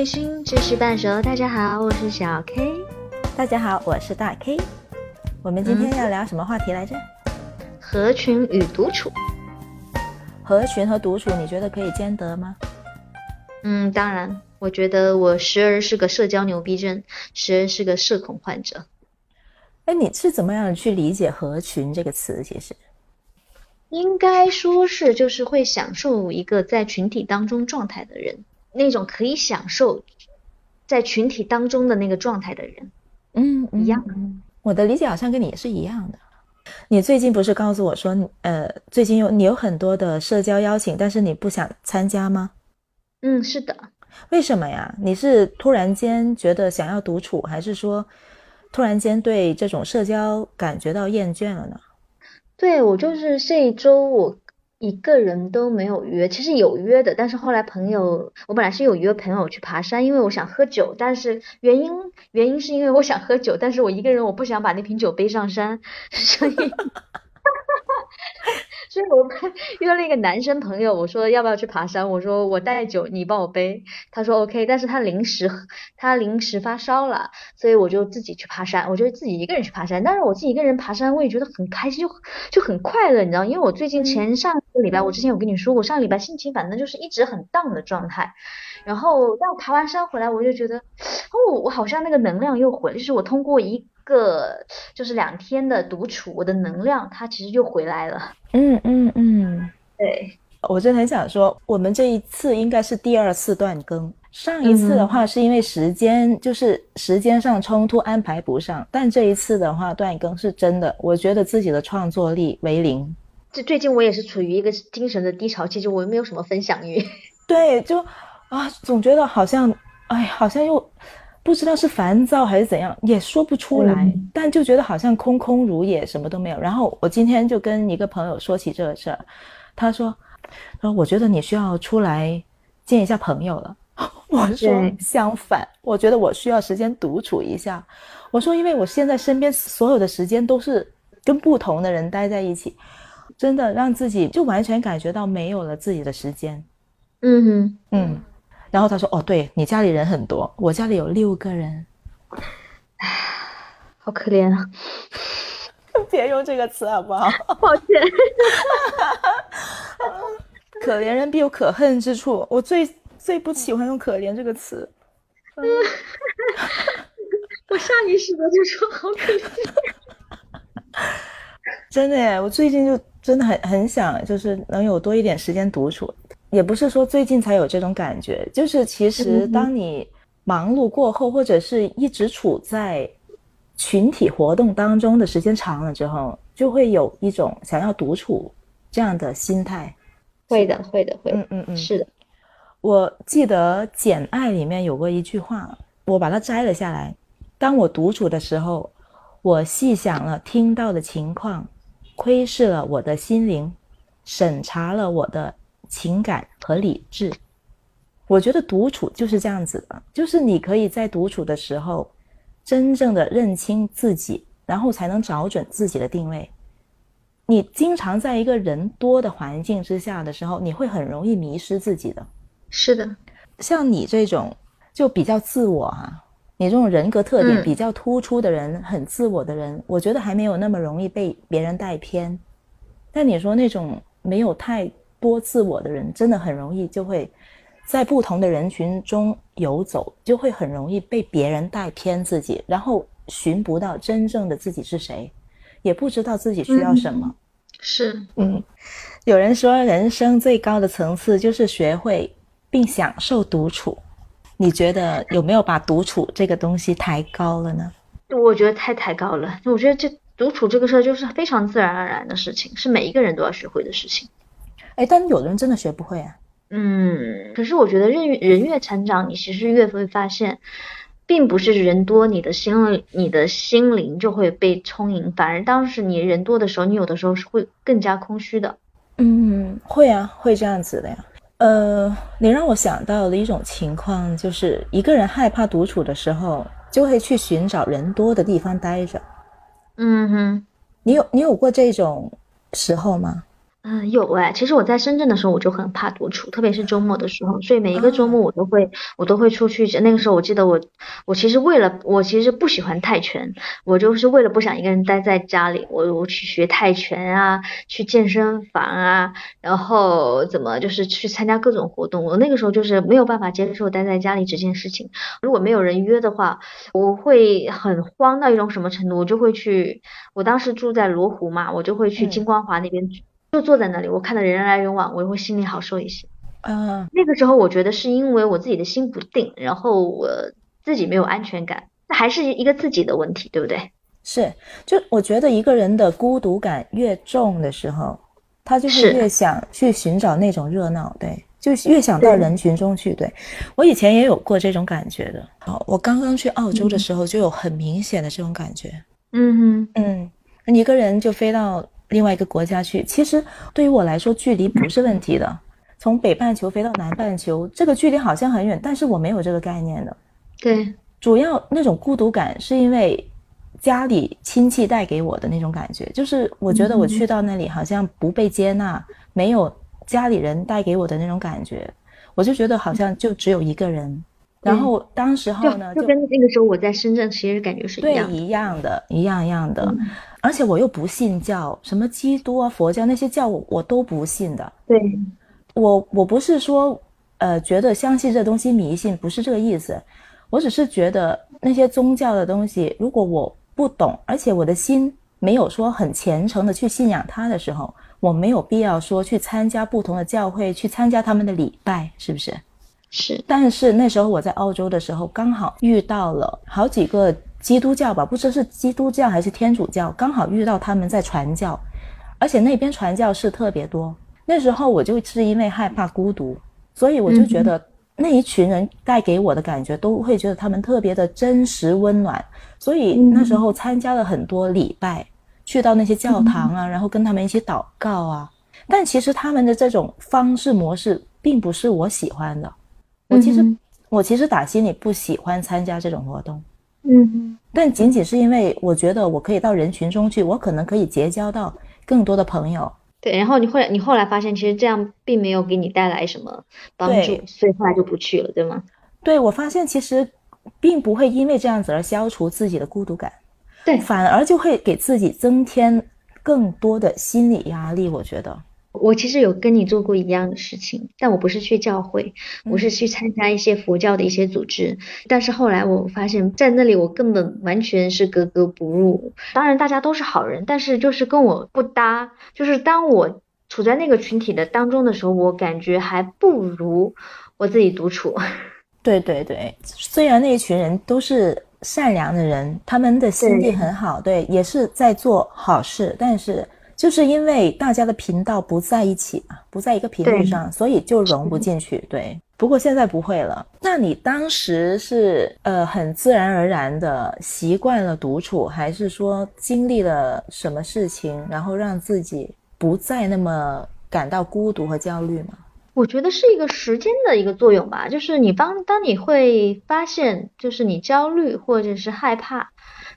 微醺，知识半熟。大家好，我是小 K。大家好，我是大 K。我们今天要聊什么话题来着？合群与独处。合群和独处，你觉得可以兼得吗？嗯，当然。我觉得我时而是个社交牛逼症，时而是个社恐患者。哎，你是怎么样去理解“合群”这个词？其实，应该说是就是会享受一个在群体当中状态的人，那种可以享受在群体当中的那个状态的人。嗯，一样。我的理解好像跟你也是一样的。你最近不是告诉我说，呃，最近有你有很多的社交邀请，但是你不想参加吗？嗯，是的。为什么呀？你是突然间觉得想要独处，还是说突然间对这种社交感觉到厌倦了呢？对我就是这一周我一个人都没有约，其实有约的，但是后来朋友，我本来是有约朋友去爬山，因为我想喝酒，但是原因原因是因为我想喝酒，但是我一个人我不想把那瓶酒背上山，所以。所以我约了一个男生朋友，我说要不要去爬山？我说我带酒，你帮我背。他说 OK，但是他临时他临时发烧了，所以我就自己去爬山。我就自己一个人去爬山，但是我自己一个人爬山，我也觉得很开心，就就很快乐，你知道？因为我最近前上个礼拜，我之前有跟你说过，上个礼拜心情反正就是一直很 down 的状态。然后但我爬完山回来，我就觉得哦，我好像那个能量又回，就是我通过一。个就是两天的独处，我的能量它其实就回来了。嗯嗯嗯，对，我真的很想说，我们这一次应该是第二次断更。上一次的话是因为时间，就是时间上冲突安排不上，但这一次的话断更是真的，我觉得自己的创作力为零。这最近我也是处于一个精神的低潮期，就我没有什么分享欲。对，就啊，总觉得好像，哎，好像又。不知道是烦躁还是怎样，也说不出来，但就觉得好像空空如也，什么都没有。然后我今天就跟一个朋友说起这个事儿，他说：“他说我觉得你需要出来见一下朋友了。”我说相反，我觉得我需要时间独处一下。我说因为我现在身边所有的时间都是跟不同的人待在一起，真的让自己就完全感觉到没有了自己的时间。嗯嗯。然后他说：“哦，对你家里人很多，我家里有六个人，唉，好可怜啊！别用这个词好不好？抱歉。可怜人必有可恨之处，我最最不喜欢用可怜这个词。嗯 我下意识的就说好可怜。真的耶，我最近就真的很很想，就是能有多一点时间独处。”也不是说最近才有这种感觉，就是其实当你忙碌过后，或者是一直处在群体活动当中的时间长了之后，就会有一种想要独处这样的心态。会的，会的，会。嗯嗯嗯，是的。我记得《简爱》里面有过一句话，我把它摘了下来。当我独处的时候，我细想了听到的情况，窥视了我的心灵，审查了我的。情感和理智，我觉得独处就是这样子的，就是你可以在独处的时候，真正的认清自己，然后才能找准自己的定位。你经常在一个人多的环境之下的时候，你会很容易迷失自己的。是的，像你这种就比较自我啊，你这种人格特点比较突出的人，很自我的人，我觉得还没有那么容易被别人带偏。但你说那种没有太。多自我的人真的很容易就会在不同的人群中游走，就会很容易被别人带偏自己，然后寻不到真正的自己是谁，也不知道自己需要什么。是，嗯，有人说人生最高的层次就是学会并享受独处，你觉得有没有把独处这个东西抬高了呢？我觉得太抬高了。我觉得这独处这个事儿就是非常自然而然的事情，是每一个人都要学会的事情。哎，但有的人真的学不会啊。嗯，可是我觉得人人越成长，你其实越会发现，并不是人多，你的心你的心灵就会被充盈，反而当时你人多的时候，你有的时候是会更加空虚的。嗯，会啊，会这样子的呀。呃，你让我想到了一种情况，就是一个人害怕独处的时候，就会去寻找人多的地方待着。嗯哼，你有你有过这种时候吗？嗯，有哎，其实我在深圳的时候我就很怕独处，特别是周末的时候，所以每一个周末我都会我都会出去。那个时候我记得我我其实为了我其实不喜欢泰拳，我就是为了不想一个人待在家里，我我去学泰拳啊，去健身房啊，然后怎么就是去参加各种活动。我那个时候就是没有办法接受待在家里这件事情。如果没有人约的话，我会很慌到一种什么程度，我就会去。我当时住在罗湖嘛，我就会去金光华那边。就坐在那里，我看到人来人往，我会心里好受一些。嗯，那个时候我觉得是因为我自己的心不定，然后我自己没有安全感，那还是一个自己的问题，对不对？是，就我觉得一个人的孤独感越重的时候，他就是越想去寻找那种热闹，对，就越想到人群中去。对我以前也有过这种感觉的。好，我刚刚去澳洲的时候就有很明显的这种感觉。嗯嗯，一个人就飞到。另外一个国家去，其实对于我来说，距离不是问题的。从北半球飞到南半球，这个距离好像很远，但是我没有这个概念的。对，主要那种孤独感是因为家里亲戚带给我的那种感觉，就是我觉得我去到那里好像不被接纳，没有家里人带给我的那种感觉，我就觉得好像就只有一个人。然后当时候呢，就跟那个时候我在深圳其实感觉是一样，对，一样的，一样一样的。而且我又不信教，什么基督啊、佛教那些教我我都不信的。对，我我不是说呃觉得相信这东西迷信，不是这个意思。我只是觉得那些宗教的东西，如果我不懂，而且我的心没有说很虔诚的去信仰它的时候，我没有必要说去参加不同的教会，去参加他们的礼拜，是不是？是，但是那时候我在澳洲的时候，刚好遇到了好几个基督教吧，不知是基督教还是天主教，刚好遇到他们在传教，而且那边传教士特别多。那时候我就是因为害怕孤独，所以我就觉得那一群人带给我的感觉，都会觉得他们特别的真实温暖。所以那时候参加了很多礼拜，去到那些教堂啊，然后跟他们一起祷告啊。但其实他们的这种方式模式，并不是我喜欢的。我其实，我其实打心里不喜欢参加这种活动，嗯，但仅仅是因为我觉得我可以到人群中去，我可能可以结交到更多的朋友。对，然后你后来你后来发现，其实这样并没有给你带来什么帮助，所以后来就不去了，对吗？对，我发现其实并不会因为这样子而消除自己的孤独感，对，反而就会给自己增添更多的心理压力。我觉得。我其实有跟你做过一样的事情，但我不是去教会，我是去参加一些佛教的一些组织。但是后来我发现，在那里我根本完全是格格不入。当然大家都是好人，但是就是跟我不搭。就是当我处在那个群体的当中的时候，我感觉还不如我自己独处。对对对，虽然那一群人都是善良的人，他们的心地很好，对，也是在做好事，但是。就是因为大家的频道不在一起嘛，不在一个频率上，所以就融不进去。对，不过现在不会了。那你当时是呃很自然而然的习惯了独处，还是说经历了什么事情，然后让自己不再那么感到孤独和焦虑吗？我觉得是一个时间的一个作用吧。就是你当当你会发现，就是你焦虑或者是害怕，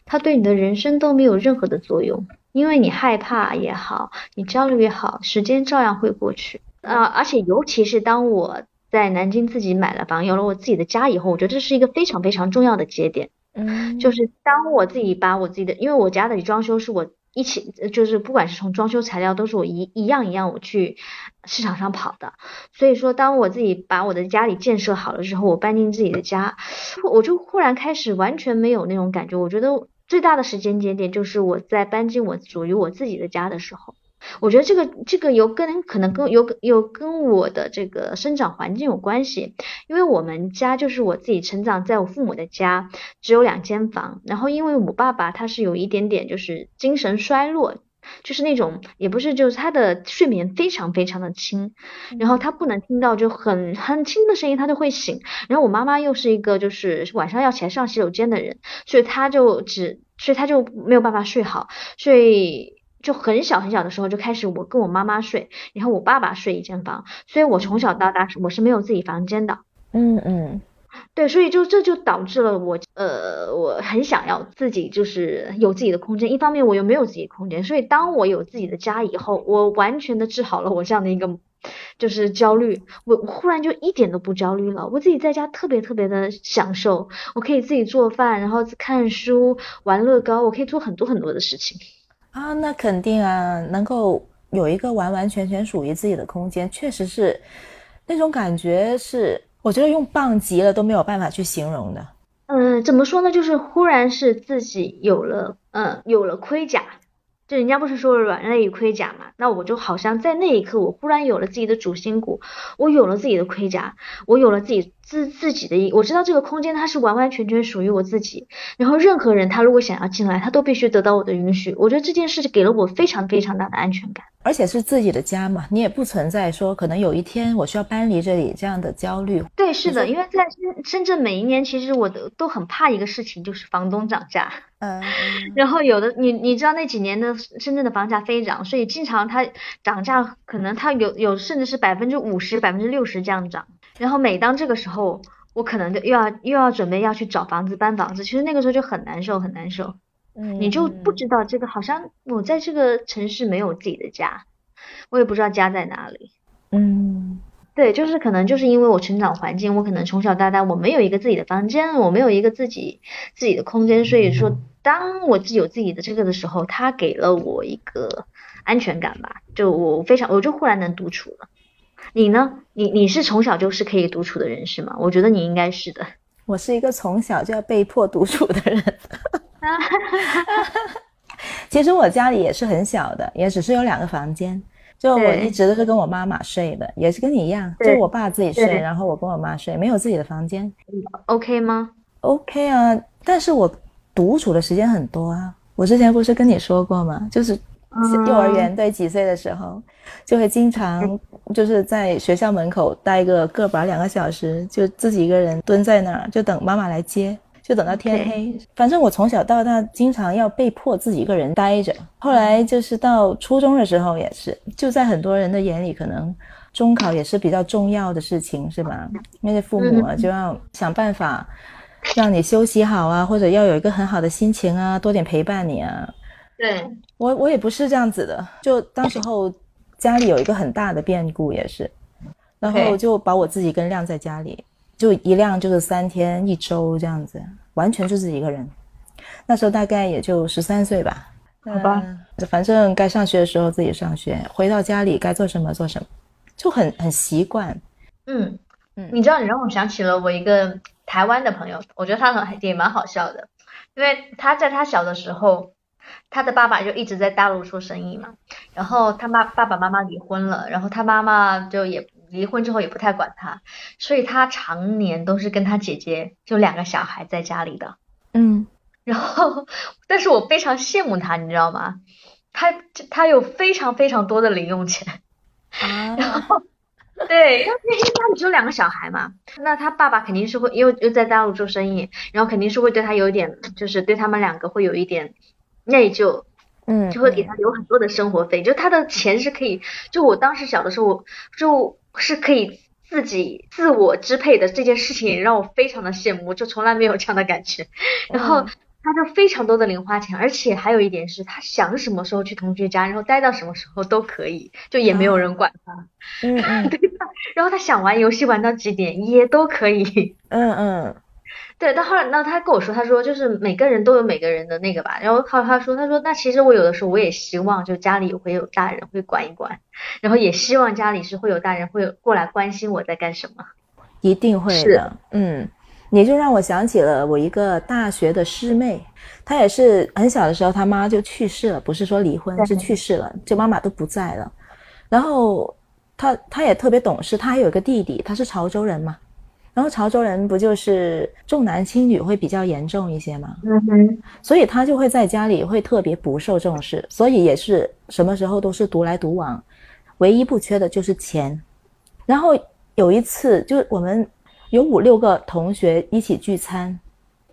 它对你的人生都没有任何的作用。因为你害怕也好，你焦虑也好，时间照样会过去呃！而且尤其是当我在南京自己买了房，有了我自己的家以后，我觉得这是一个非常非常重要的节点。嗯，就是当我自己把我自己的，因为我家的装修是我一起，就是不管是从装修材料都是我一一样一样我去市场上跑的。所以说，当我自己把我的家里建设好了之后，我搬进自己的家，我就忽然开始完全没有那种感觉。我觉得。最大的时间节点就是我在搬进我属于我自己的家的时候，我觉得这个这个有跟可能跟有有跟我的这个生长环境有关系，因为我们家就是我自己成长在我父母的家，只有两间房，然后因为我爸爸他是有一点点就是精神衰弱。就是那种，也不是，就是他的睡眠非常非常的轻，然后他不能听到就很很轻的声音，他就会醒。然后我妈妈又是一个就是晚上要起来上洗手间的人，所以他就只，所以他就没有办法睡好，所以就很小很小的时候就开始我跟我妈妈睡，然后我爸爸睡一间房，所以我从小到大我是没有自己房间的。嗯嗯。对，所以就这就导致了我，呃，我很想要自己就是有自己的空间，一方面我又没有自己空间，所以当我有自己的家以后，我完全的治好了我这样的一个就是焦虑，我忽然就一点都不焦虑了，我自己在家特别特别的享受，我可以自己做饭，然后看书、玩乐高，我可以做很多很多的事情。啊，那肯定啊，能够有一个完完全全属于自己的空间，确实是那种感觉是。我觉得用棒极了都没有办法去形容的。嗯，怎么说呢？就是忽然是自己有了，嗯，有了盔甲。就人家不是说软肋与盔甲嘛？那我就好像在那一刻，我忽然有了自己的主心骨，我有了自己的盔甲，我有了自己自自己的一，我知道这个空间它是完完全全属于我自己。然后任何人他如果想要进来，他都必须得到我的允许。我觉得这件事给了我非常非常大的安全感，而且是自己的家嘛，你也不存在说可能有一天我需要搬离这里这样的焦虑。对，是的，因为在深深圳每一年，其实我都都很怕一个事情，就是房东涨价。嗯，然后有的你你知道那几年的深圳的房价飞涨，所以经常它涨价，可能它有有甚至是百分之五十、百分之六十这样涨。然后每当这个时候，我可能就又要又要准备要去找房子搬房子，其实那个时候就很难受很难受。嗯，你就不知道这个好像我在这个城市没有自己的家，我也不知道家在哪里。嗯。对，就是可能就是因为我成长环境，我可能从小到大我没有一个自己的房间，我没有一个自己自己的空间，所以说当我自己有自己的这个的时候，他给了我一个安全感吧，就我非常我就忽然能独处了。你呢？你你是从小就是可以独处的人是吗？我觉得你应该是的。我是一个从小就要被迫独处的人。其实我家里也是很小的，也只是有两个房间。就我一直都是跟我妈妈睡的，也是跟你一样，就我爸自己睡，然后我跟我妈睡，没有自己的房间，OK 吗？OK 啊，但是我独处的时间很多啊。我之前不是跟你说过吗？就是幼儿园对几岁的时候，就会经常就是在学校门口待个个把两个小时，就自己一个人蹲在那儿，就等妈妈来接。就等到天黑，反正我从小到大经常要被迫自己一个人待着。后来就是到初中的时候也是，就在很多人的眼里，可能中考也是比较重要的事情，是吧？那些父母啊，就要想办法让你休息好啊，或者要有一个很好的心情啊，多点陪伴你啊。对我，我也不是这样子的。就当时候家里有一个很大的变故，也是，然后就把我自己跟晾在家里。就一辆就是三天一周这样子，完全就是一个人。那时候大概也就十三岁吧，好吧，反正该上学的时候自己上学，回到家里该做什么做什么，就很很习惯。嗯嗯，你知道，你让我想起了我一个台湾的朋友，我觉得他很也蛮好笑的，因为他在他小的时候，他的爸爸就一直在大陆做生意嘛，然后他妈爸爸妈妈离婚了，然后他妈妈就也。离婚之后也不太管他，所以他常年都是跟他姐姐就两个小孩在家里的。嗯，然后，但是我非常羡慕他，你知道吗？他他有非常非常多的零用钱。啊。然后，对，因为家里只有两个小孩嘛，那他爸爸肯定是会，因为又在大陆做生意，然后肯定是会对他有一点，就是对他们两个会有一点内疚。嗯。就会给他留很多的生活费，就他的钱是可以，就我当时小的时候就。是可以自己自我支配的这件事情让我非常的羡慕，就从来没有这样的感觉。然后他就非常多的零花钱，而且还有一点是他想什么时候去同学家，然后待到什么时候都可以，就也没有人管他。嗯嗯，对吧？然后他想玩游戏玩到几点也都可以。嗯嗯。对，但后来，那他跟我说，他说就是每个人都有每个人的那个吧。然后他他说，他说那其实我有的时候我也希望，就家里会有大人会管一管，然后也希望家里是会有大人会过来关心我在干什么。一定会的，嗯，你就让我想起了我一个大学的师妹，她也是很小的时候，她妈就去世了，不是说离婚，是去世了，就妈妈都不在了。然后她她也特别懂事，她还有一个弟弟，他是潮州人嘛。然后潮州人不就是重男轻女会比较严重一些吗？嗯哼，所以他就会在家里会特别不受重视，所以也是什么时候都是独来独往，唯一不缺的就是钱。然后有一次，就我们有五六个同学一起聚餐，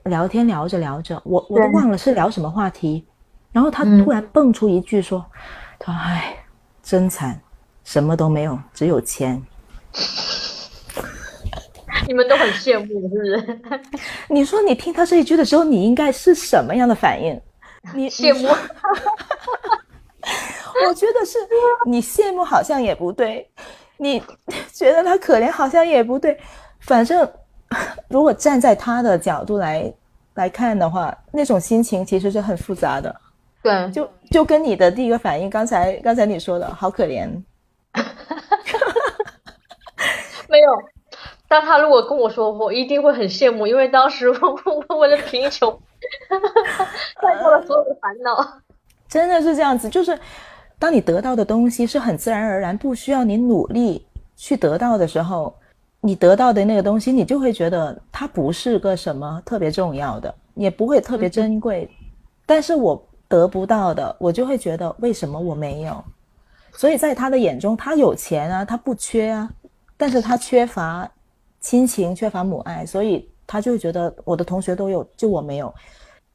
聊天聊着聊着，我我都忘了是聊什么话题，然后他突然蹦出一句说：“他说哎，真惨，什么都没有，只有钱。” 你们都很羡慕，是不是？你说你听他这一句的时候，你应该是什么样的反应？你 羡慕？我觉得是你羡慕，好像也不对；你觉得他可怜，好像也不对。反正，如果站在他的角度来来看的话，那种心情其实是很复杂的。对，就就跟你的第一个反应，刚才刚才你说的好可怜。没有，但他如果跟我说，我一定会很羡慕，因为当时我我的贫穷，带过了所有的烦恼。真的是这样子，就是当你得到的东西是很自然而然，不需要你努力去得到的时候，你得到的那个东西，你就会觉得它不是个什么特别重要的，也不会特别珍贵。但是我得不到的，我就会觉得为什么我没有？所以在他的眼中，他有钱啊，他不缺啊，但是他缺乏亲情，缺乏母爱，所以他就会觉得我的同学都有，就我没有。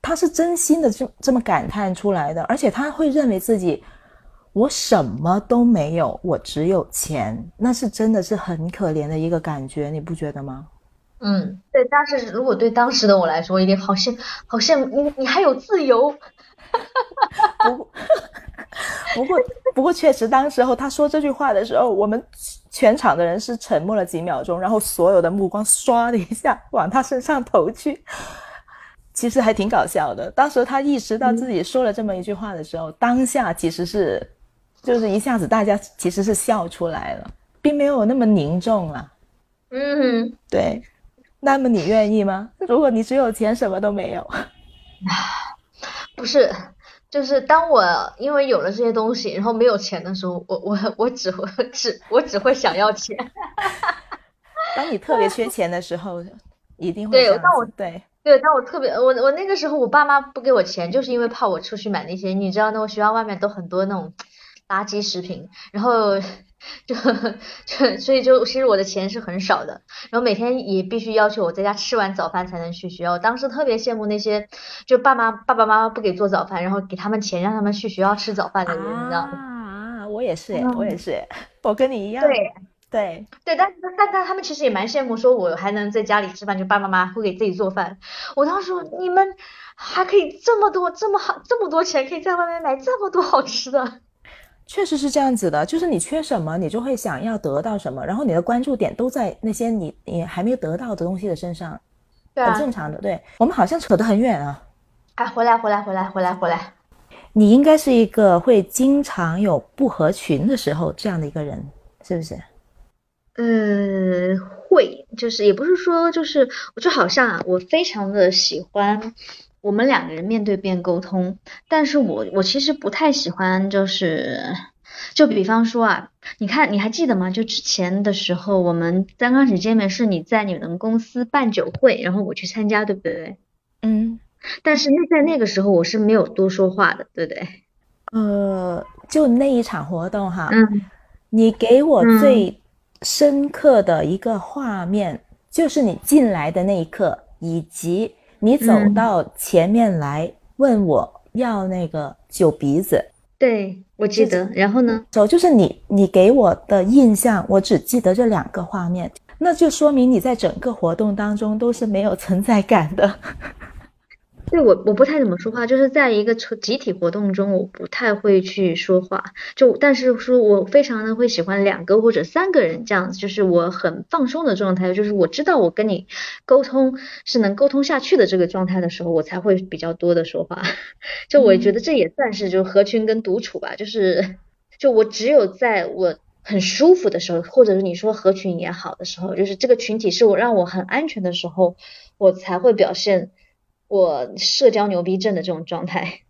他是真心的这这么感叹出来的，而且他会认为自己我什么都没有，我只有钱，那是真的是很可怜的一个感觉，你不觉得吗？嗯，对，但是如果对当时的我来说，一定好羡好羡慕你，你还有自由。不 过，不过，不过，确实，当时候他说这句话的时候，我们全场的人是沉默了几秒钟，然后所有的目光唰的一下往他身上投去。其实还挺搞笑的。当时他意识到自己说了这么一句话的时候，当下其实是，就是一下子大家其实是笑出来了，并没有那么凝重了。嗯，对。那么你愿意吗？如果你只有钱，什么都没有。不是，就是当我因为有了这些东西，然后没有钱的时候，我我我只会只我只会想要钱。当你特别缺钱的时候，一定会对。当我对。对，但我特别，我我那个时候我爸妈不给我钱，就是因为怕我出去买那些，你知道，那我学校外面都很多那种垃圾食品，然后 就就所以就其实我的钱是很少的，然后每天也必须要求我在家吃完早饭才能去学校。当时特别羡慕那些就爸妈爸爸妈妈不给做早饭，然后给他们钱让他们去学校吃早饭的人，你知道吗？啊，我也是，我也是，我跟你一样。对。对对，但但但他们其实也蛮羡慕，说我还能在家里吃饭，就爸爸妈妈会给自己做饭。我当时说，你们还可以这么多这么好这么多钱，可以在外面买这么多好吃的。确实是这样子的，就是你缺什么，你就会想要得到什么，然后你的关注点都在那些你你还没有得到的东西的身上，对，很正常的。对我们好像扯得很远啊。哎，回来回来回来回来回来。你应该是一个会经常有不合群的时候这样的一个人，是不是？嗯，会，就是也不是说，就是我就好像啊，我非常的喜欢我们两个人面对面沟通，但是我我其实不太喜欢，就是就比方说啊，你看你还记得吗？就之前的时候，我们刚开始见面是你在你们公司办酒会，然后我去参加，对不对？嗯，但是那在那个时候我是没有多说话的，对不对？呃，就那一场活动哈，嗯，你给我最。深刻的一个画面，就是你进来的那一刻，以及你走到前面来问我要那个酒鼻子。对，我记得。然后呢？走，就是你，你给我的印象，我只记得这两个画面，那就说明你在整个活动当中都是没有存在感的。对我我不太怎么说话，就是在一个集体活动中，我不太会去说话。就但是说我非常的会喜欢两个或者三个人这样子，就是我很放松的状态，就是我知道我跟你沟通是能沟通下去的这个状态的时候，我才会比较多的说话。就我觉得这也算是就合群跟独处吧，就是就我只有在我很舒服的时候，或者是你说合群也好的时候，就是这个群体是我让我很安全的时候，我才会表现。我社交牛逼症的这种状态，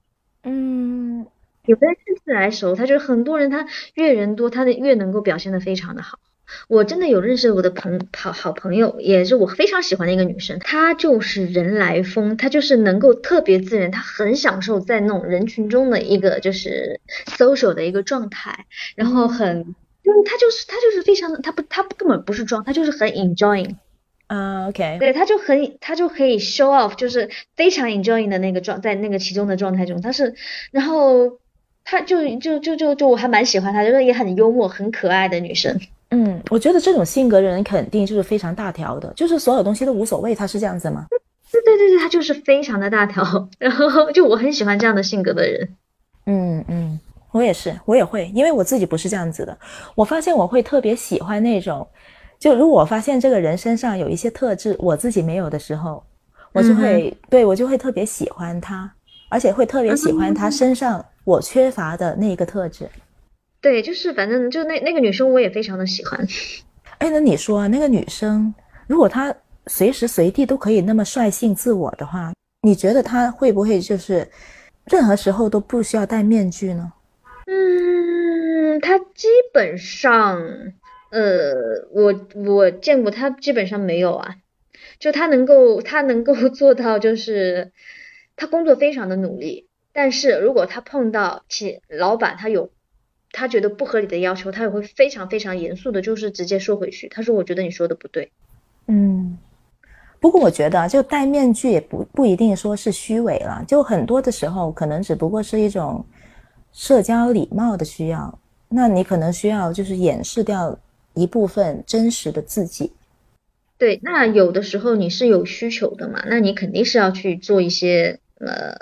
嗯，有的人是自来熟，他就是很多人，他越人多，他的越能够表现的非常的好。我真的有认识我的朋好好朋友，也是我非常喜欢的一个女生，她就是人来疯，她就是能够特别自然，她很享受在那种人群中的一个就是 social 的一个状态，然后很，就是她就是她就是非常的，她不她根本不是装，她就是很 enjoying。啊，OK，对，他就很，他就可以 show off，就是非常 enjoying 的那个状，在那个其中的状态中，他是，然后他就就就就就我还蛮喜欢他，就是也很幽默、很可爱的女生。嗯，我觉得这种性格的人肯定就是非常大条的，就是所有东西都无所谓，他是这样子吗？对对对对，他就是非常的大条，然后就我很喜欢这样的性格的人。嗯嗯，我也是，我也会，因为我自己不是这样子的。我发现我会特别喜欢那种，就如果我发现这个人身上有一些特质我自己没有的时候，我就会、对我就会特别喜欢他，而且会特别喜欢他身上我缺乏的那一个特质。对，就是反正就那那个女生我也非常的喜欢。哎，那你说那个女生，如果她随时随地都可以那么率性自我的话，你觉得她会不会就是任何时候都不需要戴面具呢？嗯，她基本上，呃，我我见过他基本上没有啊，就他能够他能够 做到，就是他工作非常的努力，但是如果他碰到其老板他有他觉得不合理的要求，他也会非常非常严肃的，就是直接说回去。他说：“我觉得你说的不对。”嗯，不过我觉得，就戴面具也不不一定说是虚伪了，就很多的时候可能只不过是一种社交礼貌的需要。那你可能需要就是掩饰掉一部分真实的自己。对，那有的时候你是有需求的嘛，那你肯定是要去做一些呃，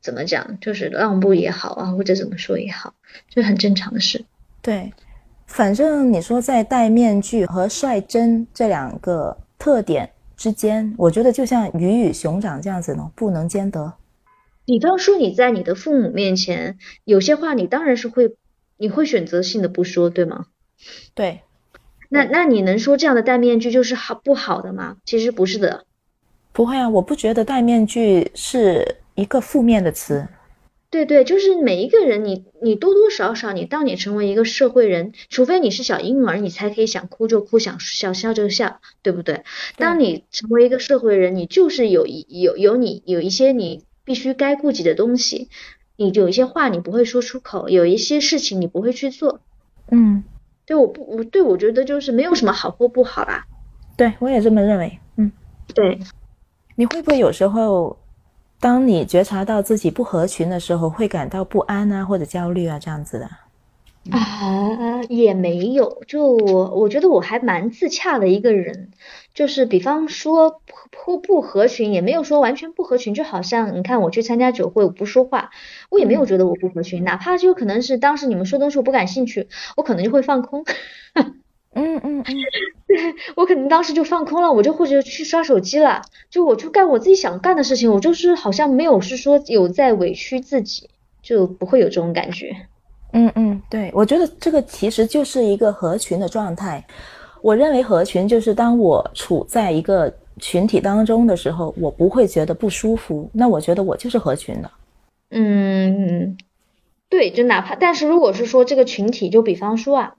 怎么讲，就是让步也好啊，或者怎么说也好，这很正常的事。对，反正你说在戴面具和率真这两个特点之间，我觉得就像鱼与熊掌这样子呢，不能兼得。比方说你在你的父母面前，有些话你当然是会，你会选择性的不说，对吗？对，那那你能说这样的戴面具就是好不好的吗？其实不是的。不会啊，我不觉得戴面具是一个负面的词。对对，就是每一个人，你你多多少少，你当你成为一个社会人，除非你是小婴儿，你才可以想哭就哭，想想笑就笑，对不对？当你成为一个社会人，你就是有一有有你有一些你必须该顾及的东西，你有一些话你不会说出口，有一些事情你不会去做。嗯，对，我不我对我觉得就是没有什么好或不好啦。对我也这么认为。嗯，对，你会不会有时候，当你觉察到自己不合群的时候，会感到不安啊，或者焦虑啊，这样子的？啊，也没有，就我我觉得我还蛮自洽的一个人，就是比方说不不合群，也没有说完全不合群，就好像你看我去参加酒会，我不说话，我也没有觉得我不合群，哪怕就可能是当时你们说东西我不感兴趣，我可能就会放空。嗯 嗯嗯，我可能当时就放空了，我就或者去刷手机了，就我就干我自己想干的事情，我就是好像没有是说有在委屈自己，就不会有这种感觉。嗯嗯，对，我觉得这个其实就是一个合群的状态。我认为合群就是当我处在一个群体当中的时候，我不会觉得不舒服，那我觉得我就是合群的。嗯，对，就哪怕，但是如果是说这个群体，就比方说啊，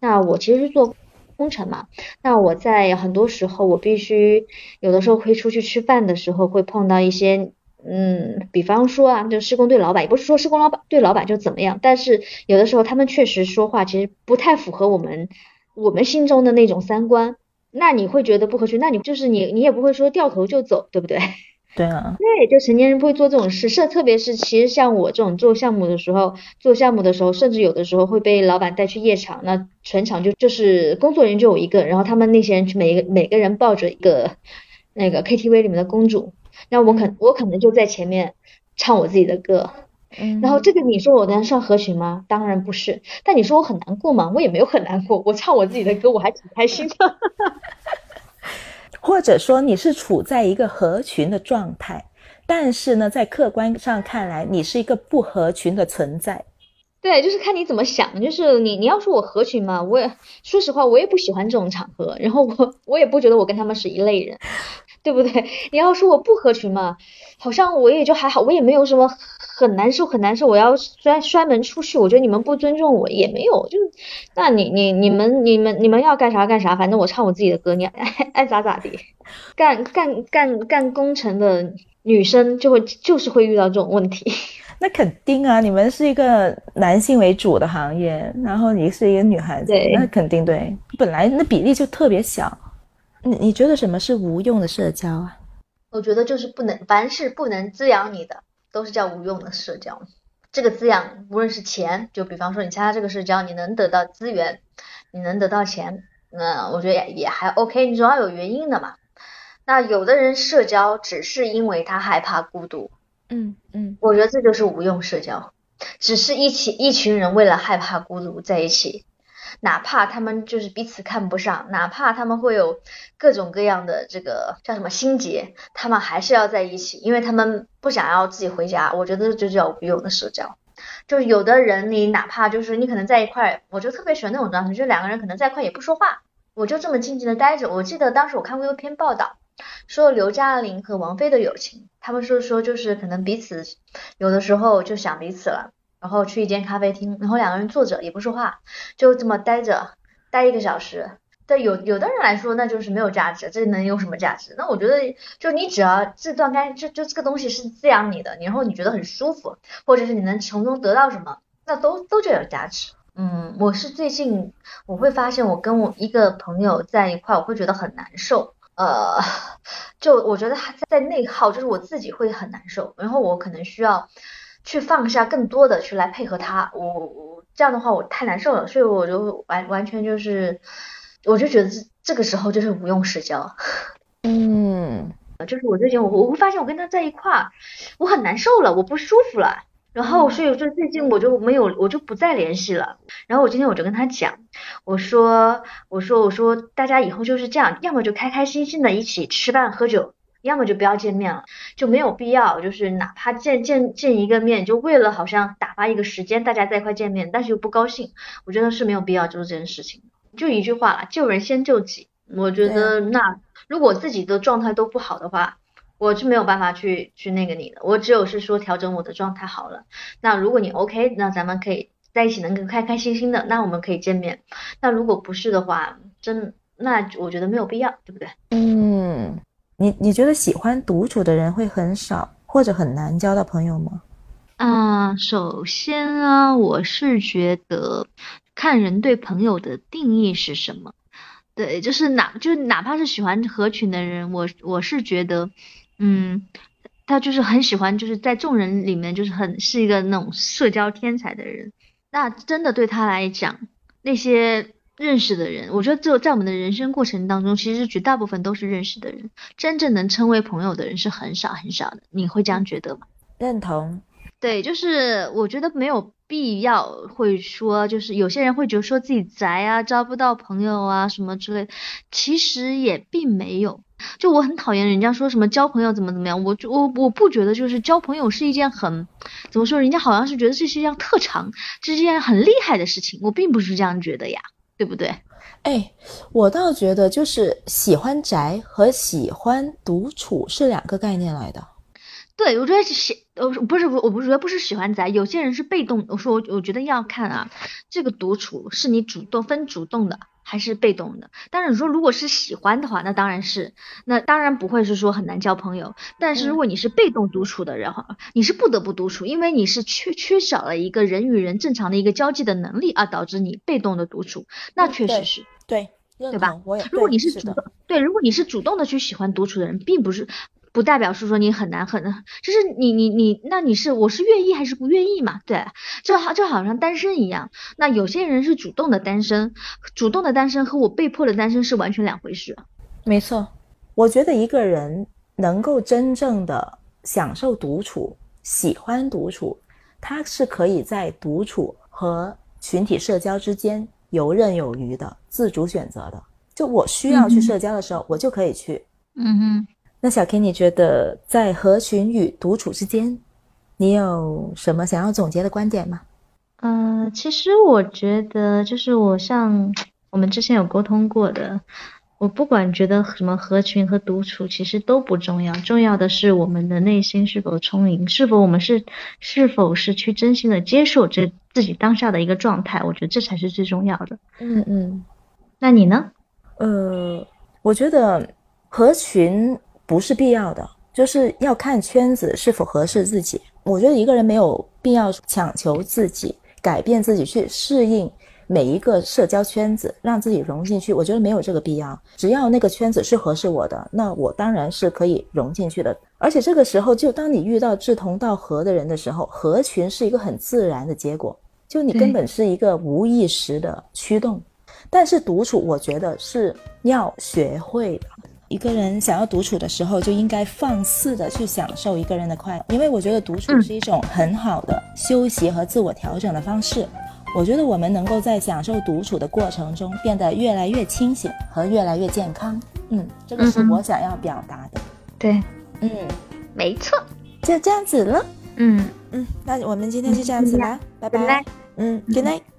那我其实是做工程嘛，那我在很多时候我必须有的时候会出去吃饭的时候会碰到一些。嗯，比方说啊，就施工队老板，也不是说施工老板对老板就怎么样，但是有的时候他们确实说话其实不太符合我们我们心中的那种三观，那你会觉得不合群，那你就是你你也不会说掉头就走，对不对？对啊，对，就成年人不会做这种事，是特别是其实像我这种做项目的时候，做项目的时候，甚至有的时候会被老板带去夜场，那全场就就是工作人员就我一个，然后他们那些人去每个每个人抱着一个那个 KTV 里面的公主。那我可我可能就在前面唱我自己的歌，嗯，然后这个你说我能算合群吗？当然不是。但你说我很难过吗？我也没有很难过，我唱我自己的歌，我还挺开心的。或者说你是处在一个合群的状态，但是呢，在客观上看来，你是一个不合群的存在。对，就是看你怎么想。就是你你要说我合群嘛，我也说实话，我也不喜欢这种场合，然后我我也不觉得我跟他们是一类人。对不对？你要说我不合群嘛，好像我也就还好，我也没有什么很难受很难受，我要摔摔门出去。我觉得你们不尊重我也没有，就那你你你们你们你们要干啥干啥，反正我唱我自己的歌，你爱爱咋咋地。干干干干工程的女生就会就是会遇到这种问题。那肯定啊，你们是一个男性为主的行业，然后你是一个女孩子，那肯定对，本来那比例就特别小。你你觉得什么是无用的社交啊？我觉得就是不能，凡是不能滋养你的，都是叫无用的社交。这个滋养，无论是钱，就比方说你参加这个社交，你能得到资源，你能得到钱，那我觉得也也还 OK，你总要有原因的嘛。那有的人社交只是因为他害怕孤独，嗯嗯，我觉得这就是无用社交，只是一起一群人为了害怕孤独在一起。哪怕他们就是彼此看不上，哪怕他们会有各种各样的这个叫什么心结，他们还是要在一起，因为他们不想要自己回家。我觉得这叫无用的社交。就有的人，你哪怕就是你可能在一块，我就特别喜欢那种状态，就两个人可能在一块也不说话，我就这么静静的待着。我记得当时我看过一篇报道，说刘嘉玲和王菲的友情，他们说说就是可能彼此有的时候就想彼此了。然后去一间咖啡厅，然后两个人坐着也不说话，就这么待着，待一个小时。对有有的人来说，那就是没有价值，这能有什么价值？那我觉得，就你只要这段干，就就这个东西是滋养你的，然后你觉得很舒服，或者是你能从中得到什么，那都都就有价值。嗯，我是最近我会发现，我跟我一个朋友在一块，我会觉得很难受。呃，就我觉得他在内耗，就是我自己会很难受，然后我可能需要。去放下更多的去来配合他，我我这样的话我太难受了，所以我就完完全就是，我就觉得这这个时候就是无用社交，嗯，就是我最近我我会发现我跟他在一块儿，我很难受了，我不舒服了，然后所以就最近我就没有我就不再联系了，然后我今天我就跟他讲，我说我说我说大家以后就是这样，要么就开开心心的一起吃饭喝酒。要么就不要见面了，就没有必要，就是哪怕见见见一个面，就为了好像打发一个时间，大家在一块见面，但是又不高兴，我觉得是没有必要做这件事情。就一句话了，救人先救己。我觉得那如果自己的状态都不好的话，我是没有办法去去那个你的。我只有是说调整我的状态好了。那如果你 OK，那咱们可以在一起能够开开心心的，那我们可以见面。那如果不是的话，真那我觉得没有必要，对不对？嗯。你你觉得喜欢独处的人会很少或者很难交到朋友吗？嗯，首先啊，我是觉得看人对朋友的定义是什么。对，就是哪就是哪怕是喜欢合群的人，我我是觉得，嗯，他就是很喜欢，就是在众人里面就是很是一个那种社交天才的人。那真的对他来讲，那些。认识的人，我觉得就在我们的人生过程当中，其实绝大部分都是认识的人，真正能称为朋友的人是很少很少的。你会这样觉得吗？认同。对，就是我觉得没有必要会说，就是有些人会觉得说自己宅啊，交不到朋友啊什么之类，其实也并没有。就我很讨厌人家说什么交朋友怎么怎么样，我就我我不觉得就是交朋友是一件很怎么说，人家好像是觉得这是一件特长，这是一件很厉害的事情，我并不是这样觉得呀。对不对？哎，我倒觉得就是喜欢宅和喜欢独处是两个概念来的。对，我觉得喜呃不是我我不是觉得不是喜欢宅，有些人是被动。我说我我觉得要看啊，这个独处是你主动分主动的。还是被动的，当然你说如果是喜欢的话，那当然是，那当然不会是说很难交朋友。但是如果你是被动独处的人哈，你是不得不独处，因为你是缺缺少了一个人与人正常的一个交际的能力而导致你被动的独处，那确实是对，对吧？如果你是主动，对，如果你是主动的去喜欢独处的人，并不是。不代表是说你很难很难，就是你你你，那你是我是愿意还是不愿意嘛？对，就好就好像单身一样，那有些人是主动的单身，主动的单身和我被迫的单身是完全两回事。没错，我觉得一个人能够真正的享受独处，喜欢独处，他是可以在独处和群体社交之间游刃有余的，自主选择的。就我需要去社交的时候，我就可以去。嗯哼。那小 K，你觉得在合群与独处之间，你有什么想要总结的观点吗？嗯，其实我觉得就是我像我们之前有沟通过的，我不管觉得什么合群和独处其实都不重要，重要的是我们的内心是否充盈，是否我们是是否是去真心的接受这自己当下的一个状态，我觉得这才是最重要的。嗯嗯，那你呢？呃，我觉得合群。不是必要的，就是要看圈子是否合适自己。我觉得一个人没有必要强求自己改变自己去适应每一个社交圈子，让自己融进去。我觉得没有这个必要。只要那个圈子是合适我的，那我当然是可以融进去的。而且这个时候，就当你遇到志同道合的人的时候，合群是一个很自然的结果。就你根本是一个无意识的驱动。但是独处，我觉得是要学会的。一个人想要独处的时候，就应该放肆的去享受一个人的快乐，因为我觉得独处是一种很好的休息和自我调整的方式。我觉得我们能够在享受独处的过程中变得越来越清醒和越来越健康。嗯，这个是我想要表达的。对，嗯，没错，就这样子了。嗯嗯，那我们今天就这样子啦，拜拜。嗯，Good night。